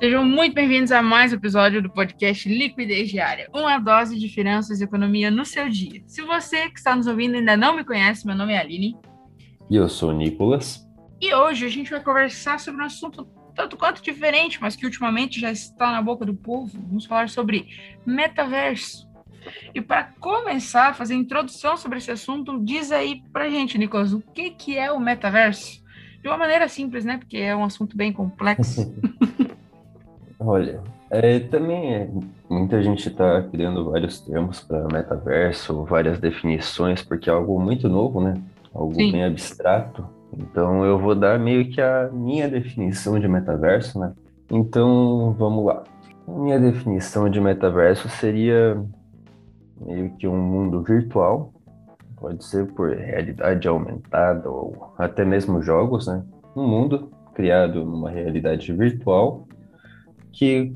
Sejam muito bem-vindos a mais um episódio do podcast Liquidez Diária, uma dose de finanças e economia no seu dia. Se você que está nos ouvindo ainda não me conhece, meu nome é Aline. E eu sou o Nicolas. E hoje a gente vai conversar sobre um assunto tanto quanto diferente, mas que ultimamente já está na boca do povo. Vamos falar sobre metaverso. E para começar a fazer introdução sobre esse assunto, diz aí pra gente, Nicolas, o que, que é o metaverso? De uma maneira simples, né? Porque é um assunto bem complexo. Olha, é, também é, muita gente está criando vários termos para metaverso, várias definições, porque é algo muito novo, né? Algo Sim. bem abstrato. Então eu vou dar meio que a minha definição de metaverso, né? Então vamos lá. A minha definição de metaverso seria meio que um mundo virtual, pode ser por realidade aumentada ou até mesmo jogos, né? Um mundo criado numa realidade virtual que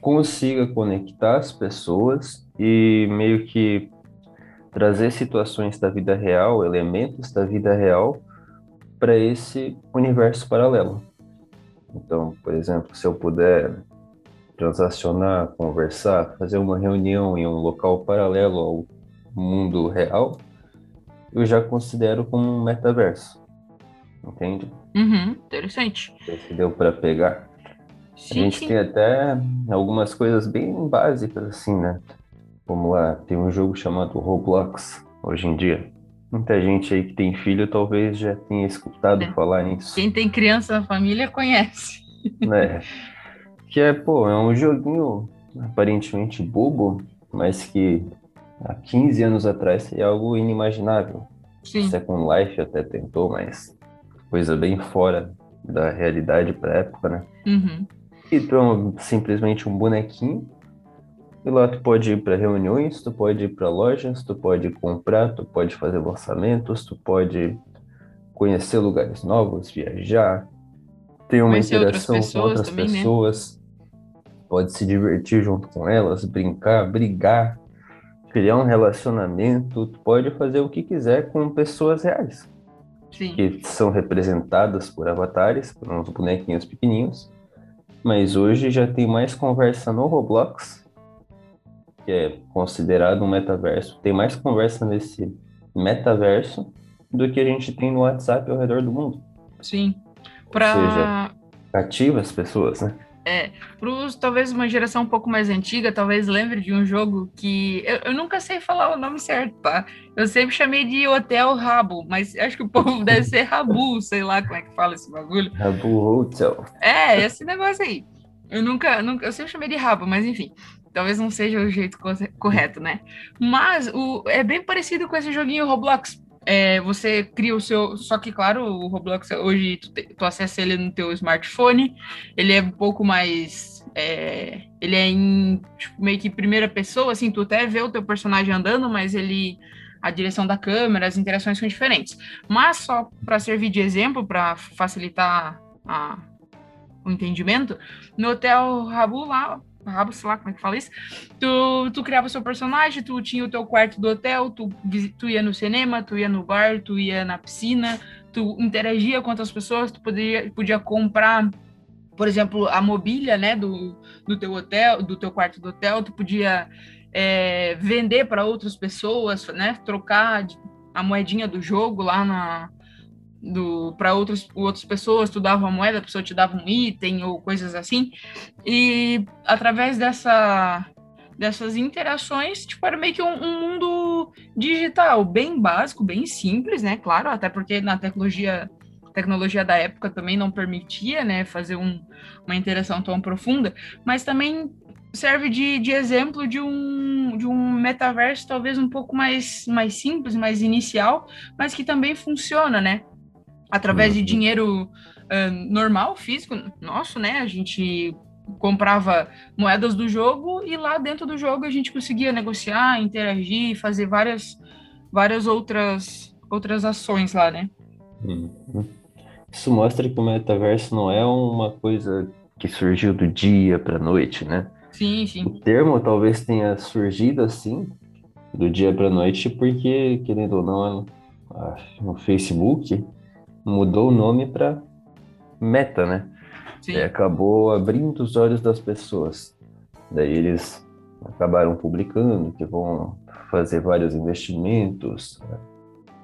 consiga conectar as pessoas e meio que trazer situações da vida real, elementos da vida real para esse universo paralelo. Então, por exemplo, se eu puder transacionar, conversar, fazer uma reunião em um local paralelo ao mundo real, eu já considero como um metaverso. Entende? Uhum, interessante. Se deu para pegar. A gente tem até algumas coisas bem básicas, assim, né? Como lá, tem um jogo chamado Roblox, hoje em dia. Muita gente aí que tem filho talvez já tenha escutado é. falar nisso. Quem tem criança na família conhece. Né? Que é, pô, é um joguinho aparentemente bobo, mas que há 15 anos atrás é algo inimaginável. Sim. Second Life até tentou, mas coisa bem fora da realidade para época, né? Uhum. E tu é simplesmente um bonequinho. E lá tu pode ir para reuniões, tu pode ir para lojas, tu pode comprar, tu pode fazer lançamentos, tu pode conhecer lugares novos, viajar, ter uma conhecer interação outras com outras também, né? pessoas. Né? pode se divertir junto com elas, brincar, brigar, criar um relacionamento, tu pode fazer o que quiser com pessoas reais. Sim. Que são representadas por avatares, por uns bonequinhos pequenininhos. Mas hoje já tem mais conversa no Roblox, que é considerado um metaverso. Tem mais conversa nesse metaverso do que a gente tem no WhatsApp ao redor do mundo. Sim. Pra... Ou seja, cativa as pessoas, né? É, para talvez uma geração um pouco mais antiga, talvez lembre de um jogo que eu, eu, nunca sei falar o nome certo, tá? Eu sempre chamei de Hotel Rabo, mas acho que o povo deve ser Rabu, sei lá como é que fala esse bagulho. Rabu Hotel. É, esse negócio aí. Eu nunca, nunca, eu sempre chamei de Rabo, mas enfim, talvez não seja o jeito correto, né? Mas o, é bem parecido com esse joguinho Roblox, é, você cria o seu. Só que, claro, o Roblox hoje tu, te, tu acessa ele no teu smartphone. Ele é um pouco mais. É, ele é em tipo, meio que primeira pessoa, assim, tu até vê o teu personagem andando, mas ele. A direção da câmera, as interações são diferentes. Mas só para servir de exemplo, para facilitar a, o entendimento, no Hotel Rabu lá, rabo, sei lá como é que fala isso. Tu, tu criava o seu personagem, tu tinha o teu quarto do hotel, tu, tu ia no cinema, tu ia no bar, tu ia na piscina, tu interagia com outras pessoas, tu podia, podia comprar, por exemplo, a mobília, né, do, do teu hotel, do teu quarto do hotel, tu podia é, vender para outras pessoas, né, trocar a moedinha do jogo lá na, para outras, outras pessoas, tu dava uma moeda, a pessoa te dava um item ou coisas assim. E através dessa, dessas interações, tipo, era meio que um, um, mundo digital, bem básico, bem simples, né? Claro, até porque na tecnologia tecnologia da época também não permitia, né, fazer um, uma interação tão profunda, mas também serve de, de exemplo de um, de um metaverso talvez um pouco mais, mais simples, mais inicial, mas que também funciona, né? Através de uhum. dinheiro uh, normal, físico, nosso, né? A gente comprava moedas do jogo e lá dentro do jogo a gente conseguia negociar, interagir, fazer várias, várias outras, outras ações lá, né? Uhum. Isso mostra que o metaverso não é uma coisa que surgiu do dia para a noite, né? Sim, sim. O termo talvez tenha surgido assim, do dia para a noite, porque, querendo ou não, no Facebook mudou o nome para Meta, né? Sim. E acabou abrindo os olhos das pessoas. Daí eles acabaram publicando que vão fazer vários investimentos né,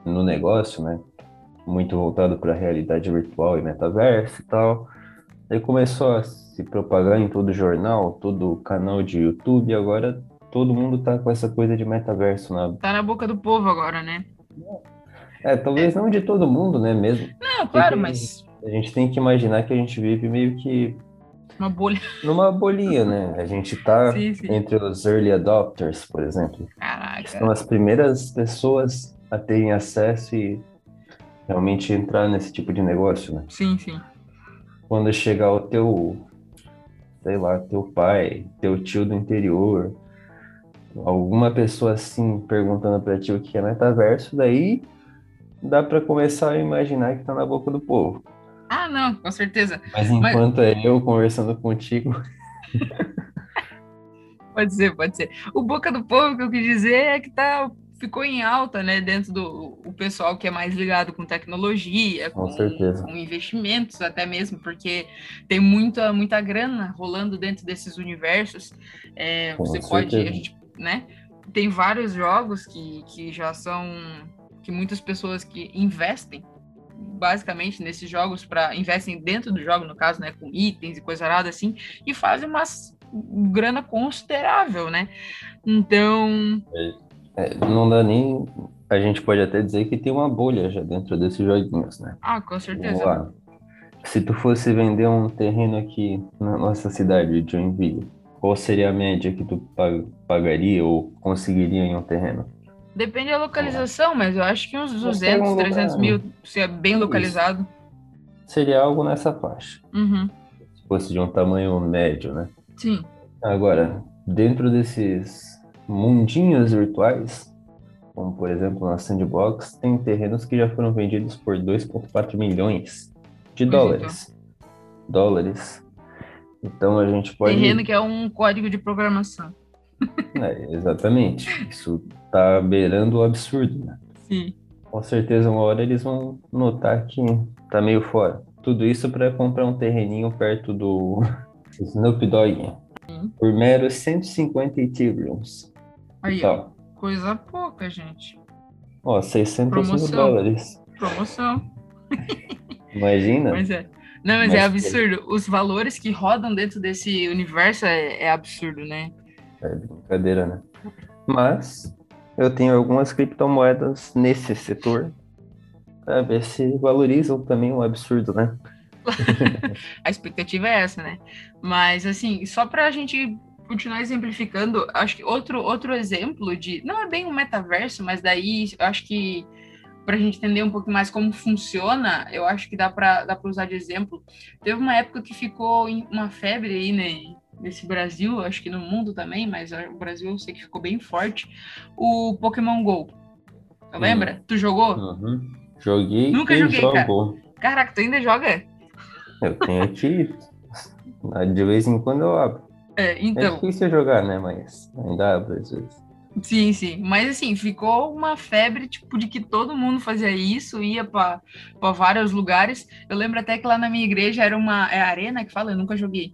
no negócio, né? Muito voltado para a realidade virtual e metaverso e tal. Aí começou a se propagar em todo jornal, todo canal de YouTube, agora todo mundo tá com essa coisa de metaverso na... Tá na boca do povo agora, né? É, talvez é. não de todo mundo, né, mesmo. Não, claro, mas... A gente tem que imaginar que a gente vive meio que uma bolha. Numa bolinha, né? A gente tá sim, sim. entre os early adopters, por exemplo. Caraca. São as primeiras pessoas a terem acesso e realmente entrar nesse tipo de negócio, né? Sim, sim. Quando chegar o teu, sei lá, teu pai, teu tio do interior, alguma pessoa assim perguntando para ti o que é metaverso, daí dá para começar a imaginar que tá na boca do povo. Ah, não, com certeza. Mas enquanto Mas... é eu conversando contigo. pode ser, pode ser. O boca do povo que eu quis dizer é que tá ficou em alta, né, dentro do o pessoal que é mais ligado com tecnologia, com, com, certeza. com investimentos até mesmo, porque tem muita muita grana rolando dentro desses universos. É, você certeza. pode, a gente, né? Tem vários jogos que, que já são que muitas pessoas que investem basicamente nesses jogos para investem dentro do jogo, no caso, né, com itens e coisa arada assim, e fazem uma grana considerável, né? Então, é, é, não dá nem a gente pode até dizer que tem uma bolha já dentro desses joguinhos, né? Ah, com certeza. Se tu fosse vender um terreno aqui na nossa cidade de Joinville, qual seria a média que tu pagaria ou conseguiria em um terreno? Depende da localização, mas eu acho que uns 200, um 300 mil, se é bem localizado. Seria algo nessa faixa. Uhum. Se fosse de um tamanho médio, né? Sim. Agora, dentro desses mundinhos virtuais, como por exemplo na Sandbox, tem terrenos que já foram vendidos por 2,4 milhões de dólares. Dólares. Então a gente pode. Terreno que é um código de programação. É, exatamente. Isso tá beirando o absurdo, né? Sim. Com certeza, uma hora eles vão notar que tá meio fora. Tudo isso para comprar um terreninho perto do Snoop Dogg. Sim. Por meros 150 Ethereums. Aí, ó, coisa pouca, gente. Ó, 605 dólares. Promoção. Imagina. Mas é. Não, mas, mas é absurdo. Os valores que rodam dentro desse universo é, é absurdo, né? É brincadeira, né? Mas eu tenho algumas criptomoedas nesse setor para ver se valorizam também o absurdo, né? a expectativa é essa, né? Mas assim, só para a gente continuar exemplificando, acho que outro outro exemplo de não é bem um metaverso, mas daí eu acho que para a gente entender um pouco mais como funciona, eu acho que dá para dá usar de exemplo. Teve uma época que ficou uma febre aí, né? Nesse Brasil, acho que no mundo também, mas o Brasil eu sei que ficou bem forte, o Pokémon GO. Você lembra? Tu jogou? Uhum. Joguei Nunca joguei, cara. Caraca, tu ainda joga? Eu tenho aqui. De vez em quando eu abro. É, então... É difícil jogar, né? Mas ainda abro às vezes. Sim, sim. Mas assim, ficou uma febre, tipo, de que todo mundo fazia isso, ia para vários lugares. Eu lembro até que lá na minha igreja era uma. É arena que fala? Eu nunca joguei.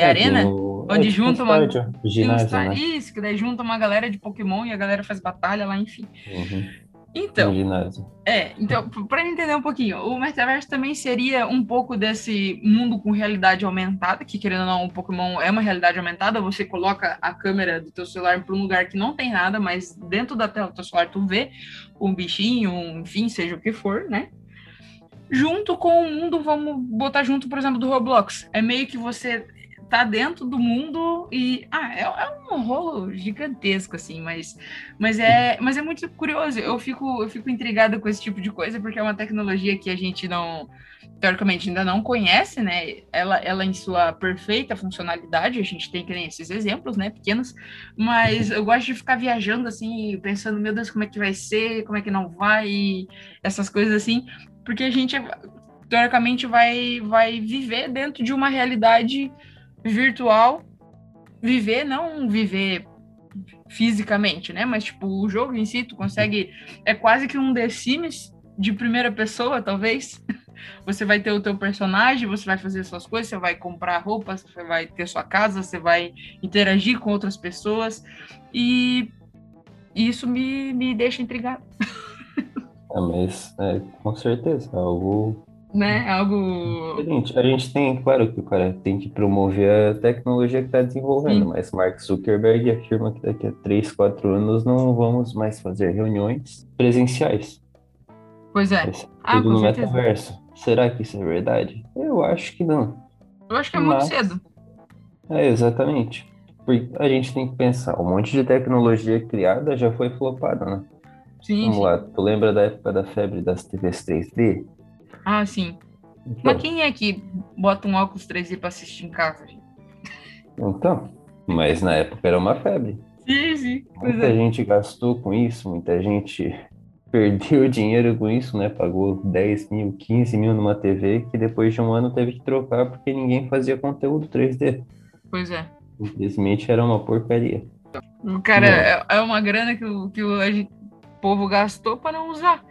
É, é arena? Do... Onde é, junta uma. ginásio, né? Isso, que daí junta uma galera de Pokémon e a galera faz batalha lá, enfim. Uhum. Então, é, então, para entender um pouquinho, o metaverso também seria um pouco desse mundo com realidade aumentada, que querendo ou não, o Pokémon é uma realidade aumentada, você coloca a câmera do teu celular para um lugar que não tem nada, mas dentro da tela do teu celular tu vê um bichinho, um, enfim, seja o que for, né? Junto com o mundo, vamos botar junto, por exemplo, do Roblox. É meio que você tá dentro do mundo e ah, é, é, um rolo gigantesco assim, mas mas é mas é muito curioso. Eu fico eu fico intrigada com esse tipo de coisa porque é uma tecnologia que a gente não teoricamente ainda não conhece, né? Ela ela em sua perfeita funcionalidade, a gente tem que nem esses exemplos, né, pequenos, mas eu gosto de ficar viajando assim, pensando, meu Deus, como é que vai ser, como é que não vai, essas coisas assim, porque a gente teoricamente vai vai viver dentro de uma realidade virtual viver, não viver fisicamente, né? Mas, tipo, o jogo em si, tu consegue. É quase que um The Sims de primeira pessoa, talvez. você vai ter o teu personagem, você vai fazer suas coisas, você vai comprar roupas, você vai ter sua casa, você vai interagir com outras pessoas. E isso me, me deixa intrigado. Ah, mas é, com certeza, é algo né? Algo. Diferente. A gente tem, claro que o cara tem que promover a tecnologia que está desenvolvendo, Sim. mas Mark Zuckerberg afirma que daqui a 3, 4 anos não vamos mais fazer reuniões presenciais. Pois é. Ah, tudo no certeza. metaverso. Será que isso é verdade? Eu acho que não. Eu acho que é mas... muito cedo. É, exatamente. Porque a gente tem que pensar, um monte de tecnologia criada já foi flopada, né? Sim, Vamos sim. lá, tu lembra da época da febre das TVs 3D? Ah, sim. Então, mas quem é que bota um óculos 3D para assistir em casa, gente? Então, mas na época era uma febre. Sim, sim. Muita é. gente gastou com isso, muita gente perdeu dinheiro com isso, né? Pagou 10 mil, 15 mil numa TV que depois de um ano teve que trocar porque ninguém fazia conteúdo 3D. Pois é. Infelizmente era uma porcaria. O cara, é, é uma grana que o, que o povo gastou para não usar.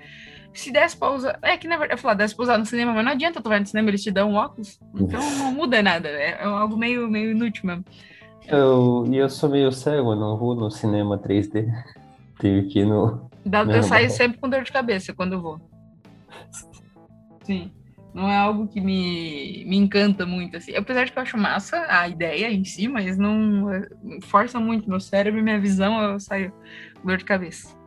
Se desse pra usar. É que na verdade, eu falar, desse pra usar no cinema, mas não adianta tu vai no cinema, eles te dão um óculos. Então não muda nada. É, é algo meio, meio inútil mesmo. Eu, e eu sou meio cego, não vou no cinema 3D. Tenho que ir no. Dá, eu saio sempre com dor de cabeça quando eu vou. Sim. Não é algo que me, me encanta muito, assim. Apesar de que eu acho massa a ideia em si, mas não força muito meu cérebro e minha visão, eu saio com dor de cabeça.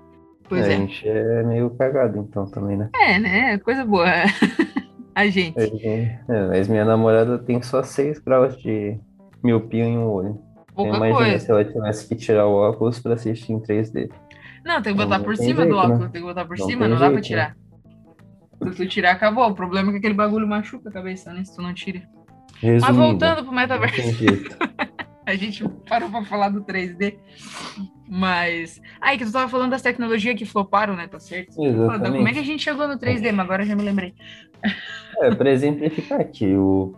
Pois é. A gente é meio cagado, então, também, né? É, né? Coisa boa. a gente. É, mas minha namorada tem só 6 graus de miopia em um olho. Pouca Imagina coisa. se ela tivesse que tirar o óculos para assistir em 3D. Não, tem que botar Não por cima jeito, do óculos, né? tem que botar por Não cima, não dá pra jeito, tirar. Se tu tirar, acabou. O problema é que aquele bagulho machuca a cabeça, né? Se tu não tira. Resumindo, Mas voltando pro metaverso. A gente parou pra falar do 3D. Mas. Aí, que tu tava falando das tecnologias que floparam, né? Tá certo? Pô, Exatamente. como é que a gente chegou no 3D? Mas agora eu já me lembrei. É, para exemplificar aqui, o,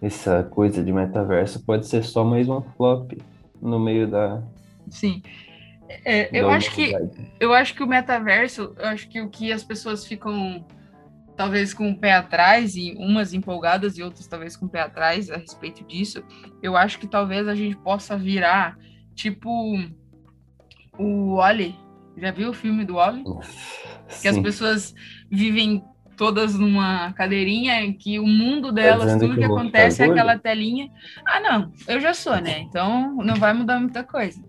essa coisa de metaverso pode ser só mais um flop no meio da. Sim. É, eu da acho que eu acho que o metaverso, eu acho que o que as pessoas ficam talvez com o pé atrás e umas empolgadas e outras talvez com o pé atrás a respeito disso, eu acho que talvez a gente possa virar tipo o Wally. Já viu o filme do Wally? Que as pessoas vivem todas numa cadeirinha em que o mundo delas, dizendo tudo que que vou acontece é aquela telinha. Ah, não, eu já sou, né? Então não vai mudar muita coisa.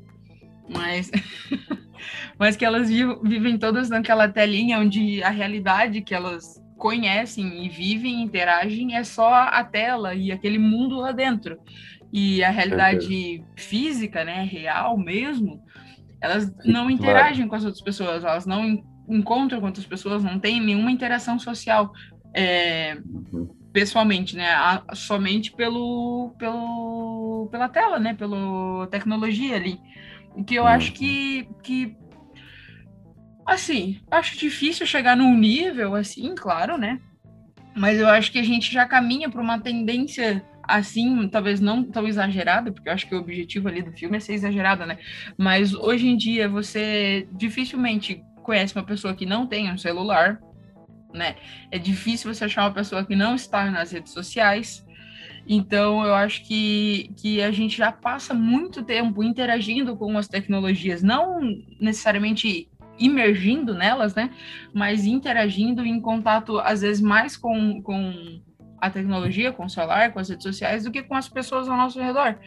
Mas, mas que elas vi- vivem todas naquela telinha onde a realidade que elas conhecem e vivem, interagem, é só a tela e aquele mundo lá dentro. E a realidade física, né, real mesmo, elas não interagem com as outras pessoas, elas não en- encontram com outras pessoas, não tem nenhuma interação social é, Uhum. pessoalmente, né? a- somente pelo, pelo, pela tela, né? Pela tecnologia ali. O que eu Uhum. acho que, que assim, acho difícil chegar num nível assim, claro, né? Mas eu acho que a gente já caminha para uma tendência assim, talvez não tão exagerada, porque eu acho que o objetivo ali do filme é ser exagerada, né? Mas hoje em dia você dificilmente conhece uma pessoa que não tem um celular, né? É difícil você achar uma pessoa que não está nas redes sociais. Então, eu acho que, que a gente já passa muito tempo interagindo com as tecnologias, não necessariamente imergindo nelas, né? Mas interagindo em contato, às vezes, mais com, com a tecnologia, com o celular, com as redes sociais, do que com as pessoas ao nosso redor.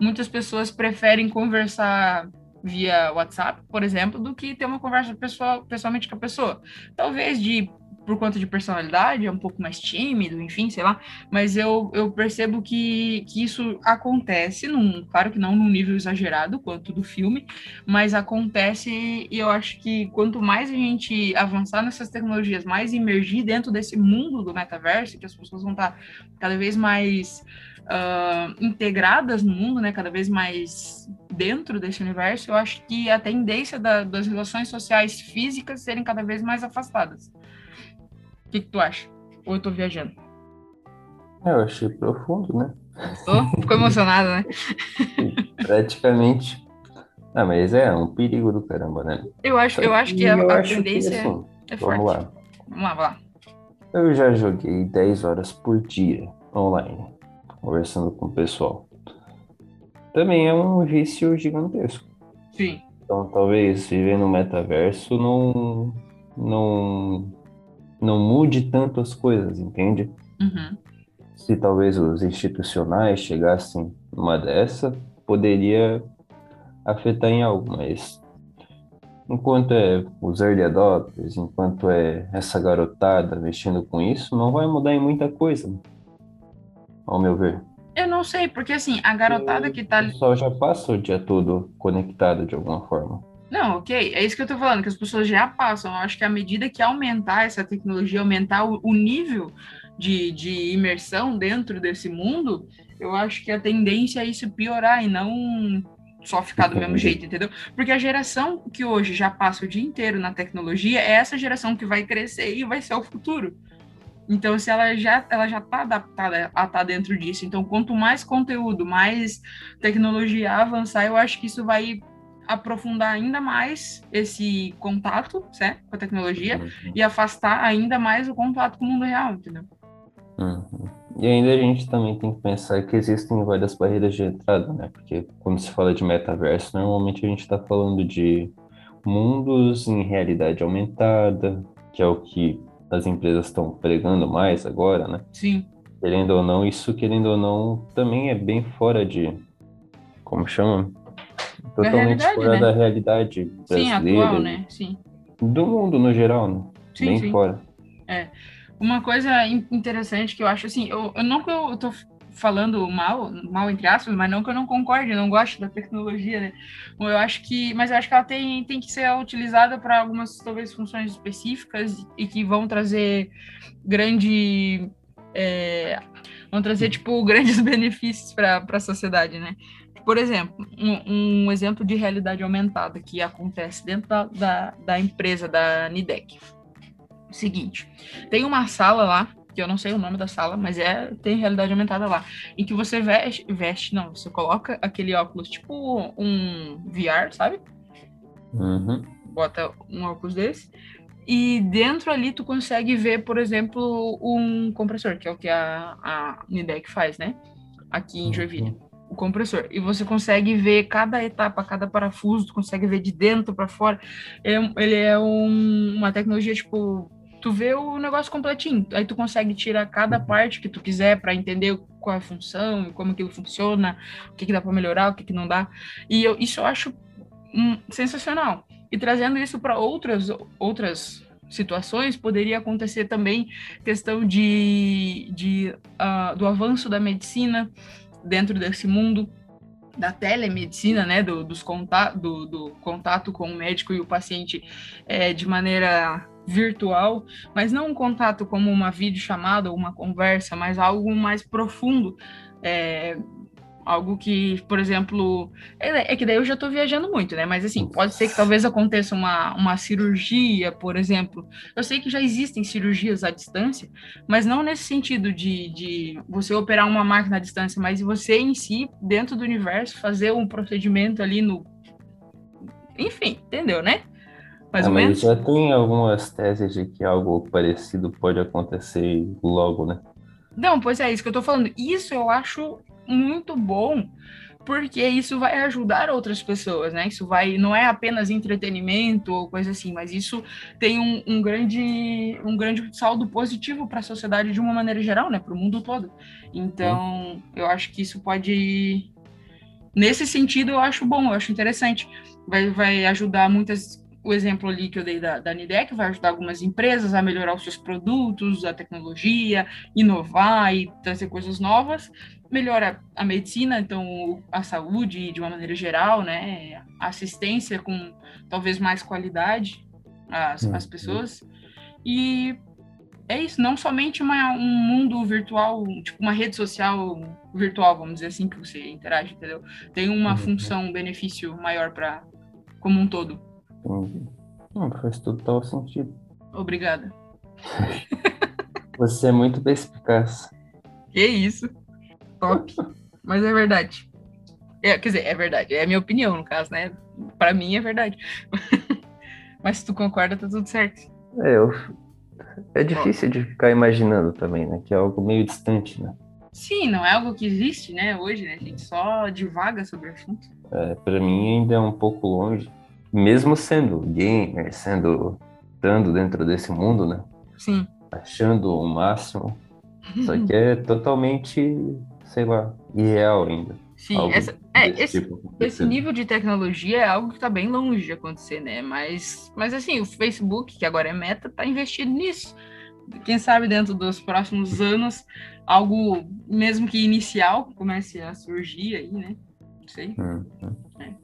Muitas pessoas preferem conversar via WhatsApp, por exemplo, do que ter uma conversa pessoal, pessoalmente com a pessoa. Talvez de por conta de personalidade, é um pouco mais tímido, enfim, sei lá, mas eu, eu percebo que, que isso acontece, num, claro que não num nível exagerado quanto do filme, mas acontece e eu acho que quanto mais a gente avançar nessas tecnologias, mais imergir dentro desse mundo do metaverso, que as pessoas vão estar cada vez mais uh, integradas no mundo, né, cada vez mais dentro desse universo, eu acho que a tendência da, das relações sociais físicas serem cada vez mais afastadas. O que, que tu acha? Ou eu tô viajando? É, eu achei profundo, né? Tô? Ficou emocionada, né? Praticamente. Ah, mas é um perigo do caramba, né? Eu acho, eu acho que a, a acho que, tendência assim, é forte. Vamos lá. Vamos lá, vamos lá. Eu já joguei 10 horas por dia online, conversando com o pessoal. Também é um vício gigantesco. Sim. Então talvez viver no metaverso não, não, não mude tanto as coisas, entende? Uhum. Se talvez os institucionais chegassem numa dessa, poderia afetar em algo, mas enquanto é os early adopters, enquanto é essa garotada mexendo com isso, não vai mudar em muita coisa, ao meu ver. Eu não sei, porque assim, a garotada que tá. O pessoal já passa o dia todo conectado de alguma forma. Não, ok, é isso que eu tô falando, que as pessoas já passam. Eu acho que à medida que aumentar essa tecnologia, aumentar o, o nível de, de imersão dentro desse mundo, eu acho que a tendência é isso piorar e não só ficar do mesmo jeito, entendeu? Porque a geração que hoje já passa o dia inteiro na tecnologia é essa geração que vai crescer e vai ser o futuro. Então, se ela já ela já está adaptada a estar tá dentro disso, então quanto mais conteúdo, mais tecnologia avançar, eu acho que isso vai aprofundar ainda mais esse contato, certo, com a tecnologia uhum. e afastar ainda mais o contato com o mundo real, entendeu? Uhum. E ainda a gente também tem que pensar que existem várias barreiras de entrada, né? Porque quando se fala de metaverso, normalmente a gente está falando de mundos em realidade aumentada, que é o que as empresas estão pregando mais agora, né? Sim. Querendo ou não, isso querendo ou não, também é bem fora de. Como chama? Totalmente fora né? da realidade brasileira. Sim, atual, né? Sim. Do mundo no geral, né? Sim, bem sim. fora. É. Uma coisa interessante que eu acho assim, eu, eu não que eu, eu tô falando mal, mal entre aspas, mas não que eu não concorde, eu não gosto da tecnologia, né? Eu acho que, mas eu acho que ela tem, tem que ser utilizada para algumas talvez funções específicas e que vão trazer grande é, vão trazer tipo grandes benefícios para a sociedade, né? Por exemplo, um, um, exemplo de realidade aumentada que acontece dentro da, da, da empresa da Nidec seguinte: tem uma sala lá, que eu não sei o nome da sala, mas é tem realidade aumentada lá, em que você veste, veste não, você coloca aquele óculos tipo um VR, sabe? Uhum. Bota um óculos desse. E dentro ali tu consegue ver, por exemplo, um compressor, que é o que a, a Nidec faz, né? Aqui em Joinville. Uhum o compressor. E você consegue ver cada etapa, cada parafuso, tu consegue ver de dentro para fora. Ele é, ele é um, uma tecnologia, tipo, tu vê o negócio completinho. Aí tu consegue tirar cada parte que tu quiser para entender qual é a função, como aquilo funciona, o que, que dá para melhorar, o que, que não dá. E eu, isso eu acho hum, sensacional. E trazendo isso para outras outras situações, poderia acontecer também questão de, de uh, do avanço da medicina dentro desse mundo da telemedicina, né, do, dos contato, do, do contato com o médico e o paciente é, de maneira virtual, mas não um contato como uma videochamada ou uma conversa, mas algo mais profundo. É, algo que, por exemplo, é, é que daí eu já estou viajando muito, né? Mas assim, pode ser que talvez aconteça uma, uma cirurgia, por exemplo. Eu sei que já existem cirurgias à distância, mas não nesse sentido de, de você operar uma máquina à distância, mas você em si, dentro do universo, fazer um procedimento ali no. Enfim, entendeu, né? mais é, ou menos. Já tem algumas teses de que algo parecido pode acontecer logo, né? Não, pois é isso que eu tô falando. Isso eu acho muito bom, porque isso vai ajudar outras pessoas, né? Isso vai, não é apenas entretenimento ou coisa assim, mas isso tem um, um grande, um grande saldo positivo para a sociedade de uma maneira geral, né? Para o mundo todo. Então, eu acho que isso pode, nesse sentido, eu acho bom, eu acho interessante. Vai, vai ajudar muitas o exemplo ali que eu dei da, da Nidec vai ajudar algumas empresas a melhorar os seus produtos, a tecnologia, inovar e trazer coisas novas, melhora a medicina, então a saúde de uma maneira geral, né, a assistência com talvez mais qualidade às, às uhum. pessoas e é isso, não somente uma, um mundo virtual, tipo uma rede social virtual, vamos dizer assim, que você interage, entendeu? Tem uma uhum. função, um benefício maior para como um todo. Entendi. Não, faz total sentido. Obrigada. Você é muito perspicaz. Que isso. Top. Mas é verdade. É, quer dizer, é verdade. É a minha opinião, no caso, né? Para mim é verdade. Mas se tu concorda, tá tudo certo. É, eu, é difícil de ficar imaginando também, né? Que é algo meio distante, né? Sim, não é algo que existe, né, hoje, né? A gente só divaga sobre o assunto. É, para mim ainda é um pouco longe, mesmo sendo gamer, sendo estando dentro desse mundo, né? Sim. Achando o máximo. Só que é totalmente, sei lá, irreal ainda. Sim, essa, é, esse, tipo esse nível de tecnologia é algo que está bem longe de acontecer, né? Mas, mas assim, o Facebook, que agora é meta, está investindo nisso. Quem sabe dentro dos próximos anos algo, mesmo que inicial, comece a surgir aí, né? Não sei. Uhum. É.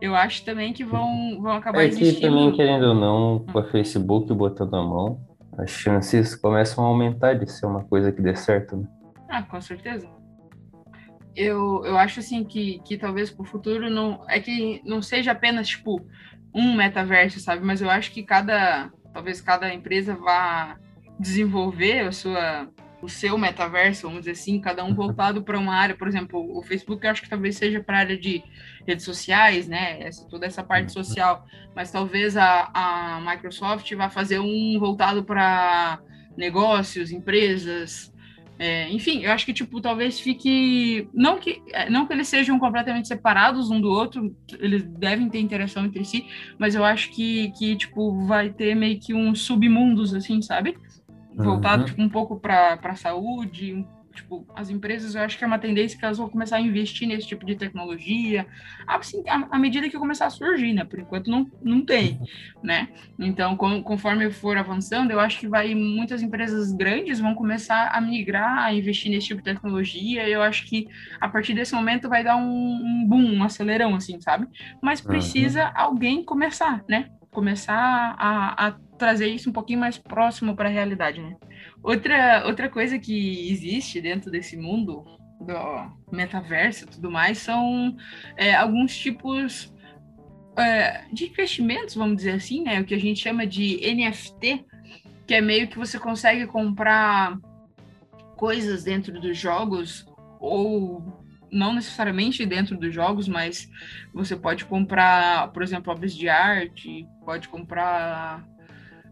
Eu acho também que vão, vão acabar é existindo... que também, querendo ou não, com o Facebook botando a mão, as chances começam a aumentar de ser uma coisa que dê certo, né? Ah, com certeza. Eu, eu acho, assim, que, que talvez para o futuro não... É que não seja apenas, tipo, um metaverso, sabe? Mas eu acho que cada... Talvez cada empresa vá desenvolver a sua o seu metaverso, vamos dizer assim, cada um voltado para uma área. Por exemplo, o Facebook eu acho que talvez seja para a área de redes sociais, né? Essa, toda essa parte uhum. social. Mas talvez a, a Microsoft vá fazer um voltado para negócios, empresas. É, enfim, eu acho que tipo talvez fique não que é, não que eles sejam completamente separados um do outro, eles devem ter interação entre si, mas eu acho que que tipo vai ter meio que uns submundos assim, sabe? voltado uhum. tipo, um pouco para a saúde, tipo, as empresas, eu acho que é uma tendência que elas vão começar a investir nesse tipo de tecnologia, assim, à, medida que começar a surgir, né? Por enquanto não, não tem, né? Então, com, conforme for avançando, eu acho que vai muitas empresas grandes vão começar a migrar, a investir nesse tipo de tecnologia. Eu acho que a partir desse momento vai dar um, um boom, um acelerão, assim, sabe? Mas precisa uhum. alguém começar, né? Começar a, a trazer isso um pouquinho mais próximo para a realidade, né? Outra, outra coisa que existe dentro desse mundo do metaverso e tudo mais são é, alguns tipos é, de investimentos, vamos dizer assim, né? O que a gente chama de NFT, que é meio que você consegue comprar coisas dentro dos jogos ou não necessariamente dentro dos jogos, mas você pode comprar, por exemplo, obras de arte, pode comprar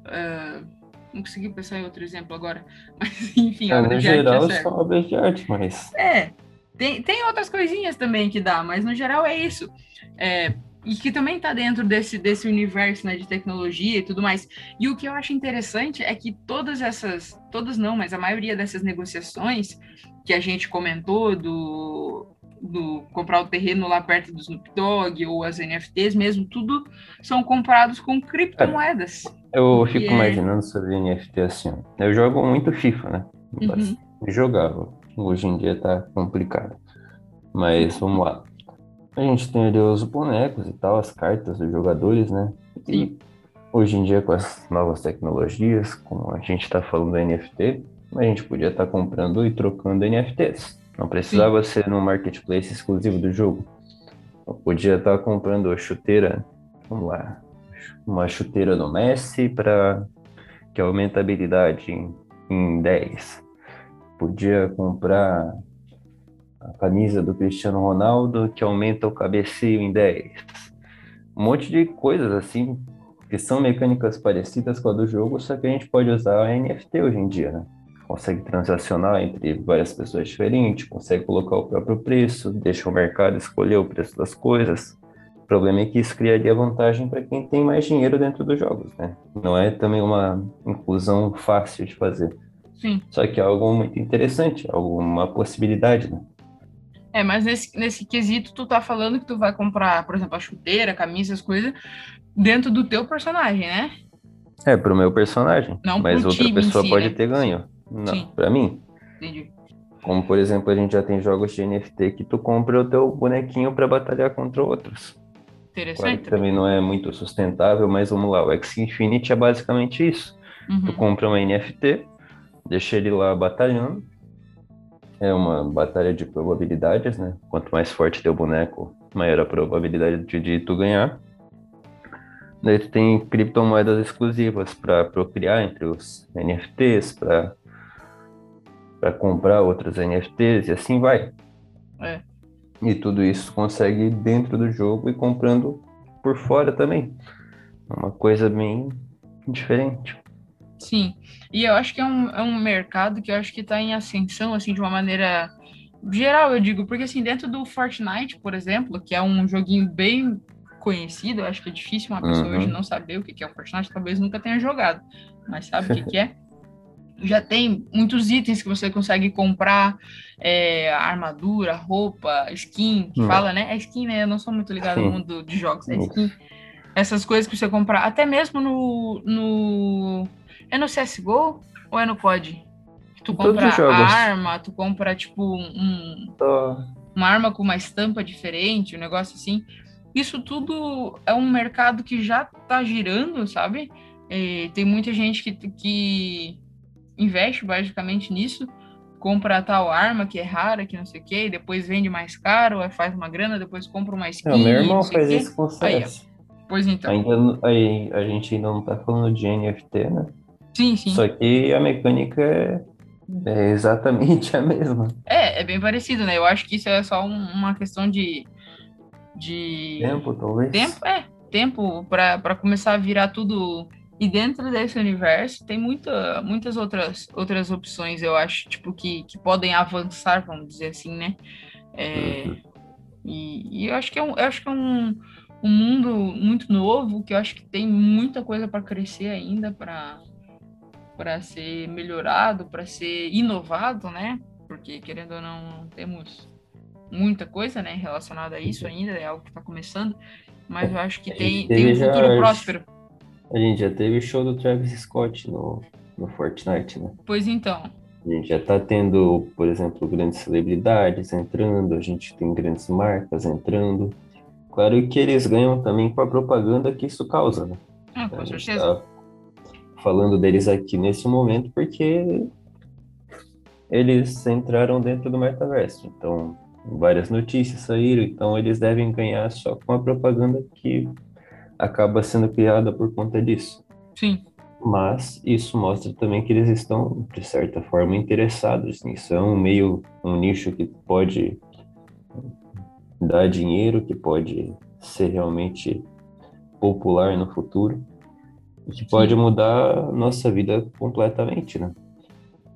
Uh, não consegui pensar em outro exemplo agora. Mas, enfim, é, no geral, é são obras de arte, mas. É, tem, tem outras coisinhas também que dá, mas no geral é isso. É, e que também está dentro desse, desse universo né, de tecnologia e tudo mais. E o que eu acho interessante é que todas essas, todas não, mas a maioria dessas negociações que a gente comentou do do comprar o terreno lá perto do Snoop Dogg ou as NFTs mesmo, tudo são comprados com criptomoedas. Eu fico é... imaginando sobre NFT assim. Eu jogo muito FIFA, né? Uhum. Jogava. Hoje em dia tá complicado. Mas vamos lá. A gente tem ali os bonecos e tal, as cartas dos jogadores, né? E hoje em dia, com as novas tecnologias, como a gente está falando do NFT, a gente podia estar tá comprando e trocando NFTs. Não precisava Sim. ser no marketplace exclusivo do jogo. Eu podia estar comprando a chuteira, vamos lá, uma chuteira do Messi para que aumenta a habilidade em, em 10. Podia comprar a camisa do Cristiano Ronaldo que aumenta o cabeceio em 10. Um monte de coisas assim que são mecânicas parecidas com a do jogo, só que a gente pode usar a NFT hoje em dia, né? Consegue transacionar entre várias pessoas diferentes, consegue colocar o próprio preço, deixa o mercado escolher o preço das coisas. O problema é que isso criaria vantagem para quem tem mais dinheiro dentro dos jogos, né? Não é também uma inclusão fácil de fazer. Sim. Só que é algo muito interessante, alguma possibilidade, né? É, mas nesse, nesse quesito, tu tá falando que tu vai comprar, por exemplo, a chuteira, a camisa, as coisas, dentro do teu personagem, né? É, pro meu personagem. Não mas outra pessoa si, pode né? ter ganho. Não, para mim. Entendi. Como, por exemplo, a gente já tem jogos de NFT que tu compra o teu bonequinho para batalhar contra outros. Interessante. Claro também não é muito sustentável, mas vamos lá, o X Infinity é basicamente isso. Uhum. Tu compra um NFT, deixa ele lá batalhando. É uma batalha de probabilidades, né? Quanto mais forte teu boneco, maior a probabilidade de, de tu ganhar. Daí tu tem criptomoedas exclusivas para procriar entre os NFTs, para para comprar outros NFTs e assim vai. É. E tudo isso consegue dentro do jogo e comprando por fora também. É uma coisa bem diferente. Sim, e eu acho que é um, é um mercado que eu acho que está em ascensão, assim, de uma maneira geral, eu digo, porque assim, dentro do Fortnite, por exemplo, que é um joguinho bem conhecido, eu acho que é difícil uma pessoa uhum. hoje não saber o que é o Fortnite, talvez nunca tenha jogado, mas sabe o que, que é. Já tem muitos itens que você consegue comprar, é, armadura, roupa, skin, que uhum. fala, né? É skin, né? Eu não sou muito ligado no mundo de jogos, é skin. Essas coisas que você comprar, até mesmo no, no... É no CSGO ou é no COD? Tu compra arma, tu compra, tipo, um, uma arma com uma estampa diferente, um negócio assim. Isso tudo é um mercado que já tá girando, sabe? E tem muita gente que, que investe basicamente nisso, compra tal arma que é rara, que não sei o quê, depois vende mais caro, aí faz uma grana, depois compra uma skin. Não, meu irmão faz isso com CS. Pois então. Ainda, aí, a gente ainda não tá falando de NFT, né? Sim, sim. Só que a mecânica é é exatamente a mesma. É, é bem parecido, né? Eu acho que isso é só um, uma questão de. de. Tempo, talvez. Tempo, é. Tempo para começar a virar tudo. E dentro desse universo tem muita, muitas outras, outras opções, eu acho, tipo, que, que podem avançar, vamos dizer assim, né? É, uhum. e, e, eu acho que é, um, eu acho que é um, um mundo muito novo, que eu acho que tem muita coisa para crescer ainda, para para ser melhorado, para ser inovado, né? Porque querendo ou não, temos muita coisa, né, relacionada a isso ainda, é algo que está começando, mas eu acho que tem, tem um futuro próspero. A gente já teve show do Travis Scott no, no Fortnite, né? Pois então. A gente já está tendo, por exemplo, grandes celebridades entrando, a gente tem grandes marcas entrando. Claro que eles ganham também com a propaganda que isso causa, né? Ah, com certeza. Tá falando deles aqui nesse momento porque eles entraram dentro do metaverso. Então, várias notícias saíram, então eles devem ganhar só com a propaganda que acaba sendo criada por conta disso. Sim. Mas isso mostra também que eles estão, de certa forma, interessados nisso. É um meio, um nicho que pode dar dinheiro, que pode ser realmente popular no futuro que pode mudar a nossa vida completamente, né?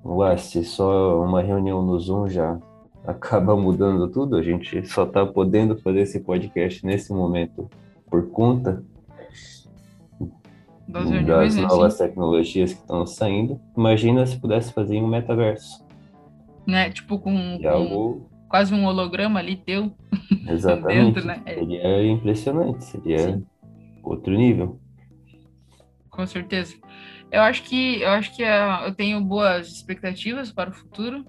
Ué, se só uma reunião no Zoom já acaba mudando tudo, a gente só está podendo fazer esse podcast nesse momento por conta das, das né, novas assim. tecnologias que estão saindo. Imagina se pudesse fazer em um metaverso. Né? Tipo com, com algo... quase um holograma ali teu. Exatamente. dentro, né? Seria impressionante, seria Sim. outro nível com certeza. Eu acho que eu acho que uh, eu tenho boas expectativas para o futuro.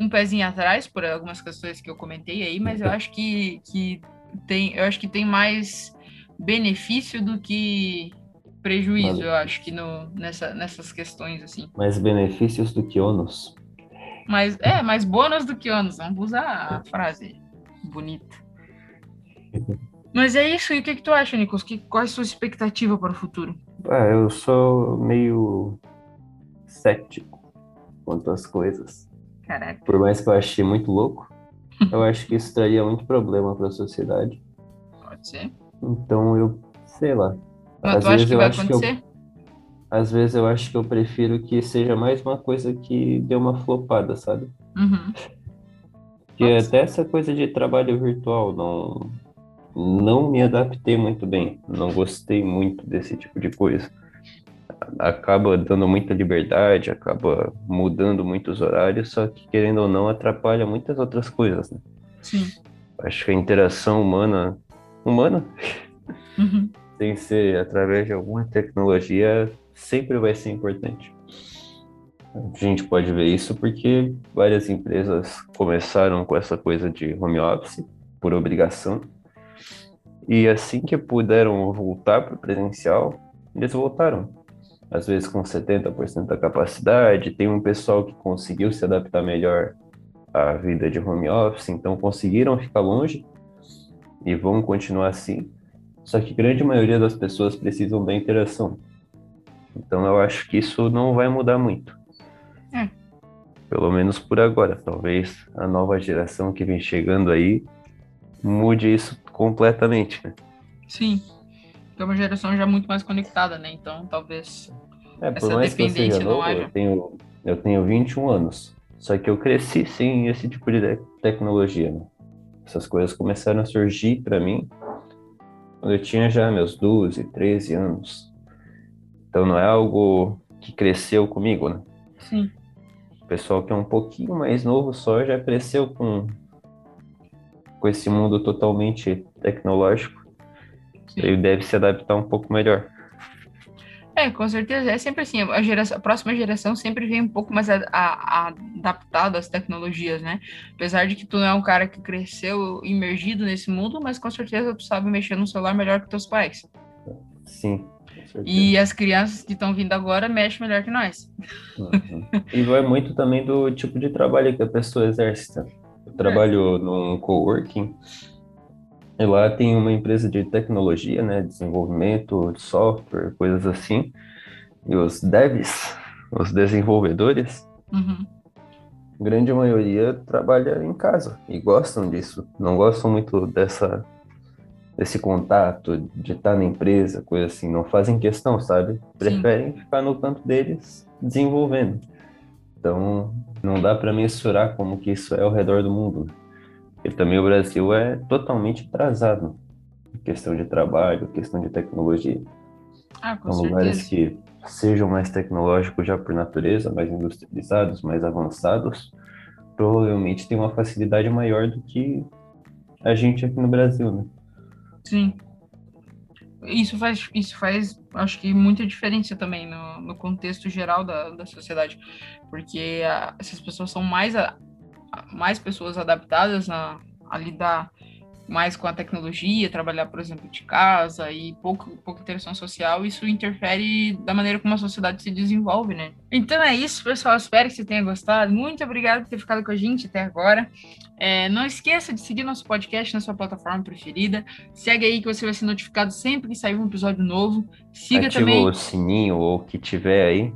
Um pezinho atrás por algumas questões que eu comentei aí, mas eu acho que, que tem eu acho que tem mais benefício do que prejuízo, eu acho que no, nessa, nessas questões assim. Mais benefícios do que ônus. Mas é, mais bônus do que ônus. Vamos usar a frase bonita. Mas é isso. E o que, que tu acha, Nicolas? Que, qual é a sua expectativa para o futuro? Ah, eu sou meio cético quanto às coisas. Caraca. Por mais que eu achei muito louco, eu acho que isso traria muito problema para a sociedade. Pode ser. Então eu, sei lá. Mas às tu vezes acha que vai acontecer? Que eu, às vezes eu acho que eu prefiro que seja mais uma coisa que dê uma flopada, sabe? Uhum. Porque até essa coisa de trabalho virtual não não me adaptei muito bem, não gostei muito desse tipo de coisa. Acaba dando muita liberdade, acaba mudando muitos horários, só que querendo ou não atrapalha muitas outras coisas, né? Sim. Acho que a interação humana, humana, uhum. sem ser através de alguma tecnologia, sempre vai ser importante. A gente pode ver isso porque várias empresas começaram com essa coisa de home office por obrigação e assim que puderam voltar para o presencial, eles voltaram. Às vezes com 70% da capacidade, tem um pessoal que conseguiu se adaptar melhor à vida de home office, então conseguiram ficar longe e vão continuar assim. Só que grande maioria das pessoas precisam da interação. Então eu acho que isso não vai mudar muito. É. Pelo menos por agora. Talvez a nova geração que vem chegando aí mude isso completamente, né? Sim. É uma geração já muito mais conectada, né? Então, talvez É, por mais que eu seja novo, eu tenho, eu tenho 21 anos. Só que eu cresci sem esse tipo de tecnologia. Né? Essas coisas começaram a surgir para mim quando eu tinha já meus 12, 13 anos. Então não é algo que cresceu comigo, né? Sim. O pessoal que é um pouquinho mais novo só já cresceu com, com esse mundo totalmente tecnológico. Ele deve se adaptar um pouco melhor. É, com certeza. É sempre assim. A, geração, a próxima geração sempre vem um pouco mais a, a, a adaptada às tecnologias, né? Apesar de que tu não é um cara que cresceu imergido nesse mundo, mas com certeza tu sabe mexer no celular melhor que teus pais. Sim. E as crianças que estão vindo agora mexem melhor que nós. Uhum. E vai muito também do tipo de trabalho que a pessoa exerce. Eu trabalho é. num coworking e lá tem uma empresa de tecnologia, né, desenvolvimento de software, coisas assim. E os devs, os desenvolvedores, uhum. grande maioria trabalha em casa e gostam disso. Não gostam muito dessa desse contato de estar na empresa, coisa assim. Não fazem questão, sabe? Preferem Sim. ficar no canto deles desenvolvendo. Então, não dá para mensurar como que isso é ao redor do mundo. E também o Brasil é totalmente atrasado em questão de trabalho, questão de tecnologia. Ah, com São lugares que sejam mais tecnológicos já por natureza, mais industrializados, mais avançados, provavelmente tem uma facilidade maior do que a gente aqui no Brasil, né? Sim. Isso faz, isso faz, acho que, muita diferença também no, no contexto geral da, da sociedade, porque a, essas pessoas são mais a, mais pessoas adaptadas a, a lidar mais com a tecnologia, trabalhar, por exemplo, de casa e pouco, pouca interação social, isso interfere da maneira como a sociedade se desenvolve, né? Então é isso, pessoal. Espero que você tenha gostado. Muito obrigado por ter ficado com a gente até agora. É, não esqueça de seguir nosso podcast na sua plataforma preferida. Segue aí que você vai ser notificado sempre que sair um episódio novo. Siga Ativa também. o sininho ou o que tiver aí.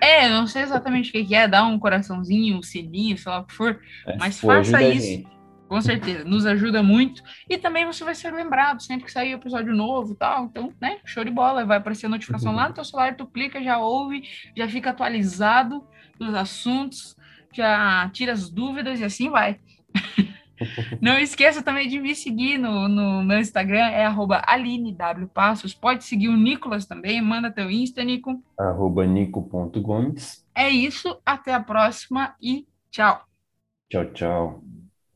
É, não sei exatamente o que é, dá um coraçãozinho, um sininho, sei lá o que for, é, mas faça isso. Com certeza, nos ajuda muito. E também você vai ser lembrado sempre que sair episódio novo e tal. Então, né, show de bola. Vai aparecer a notificação lá no teu celular, tu clica, já ouve, já fica atualizado dos assuntos, já tira as dúvidas e assim vai. Não esqueça também de me seguir no, no meu Instagram, é arroba AlineWPassos. Pode seguir o Nicolas também, manda teu Insta, Nico. Arroba nico.gomes. É isso, até a próxima e tchau. Tchau, tchau.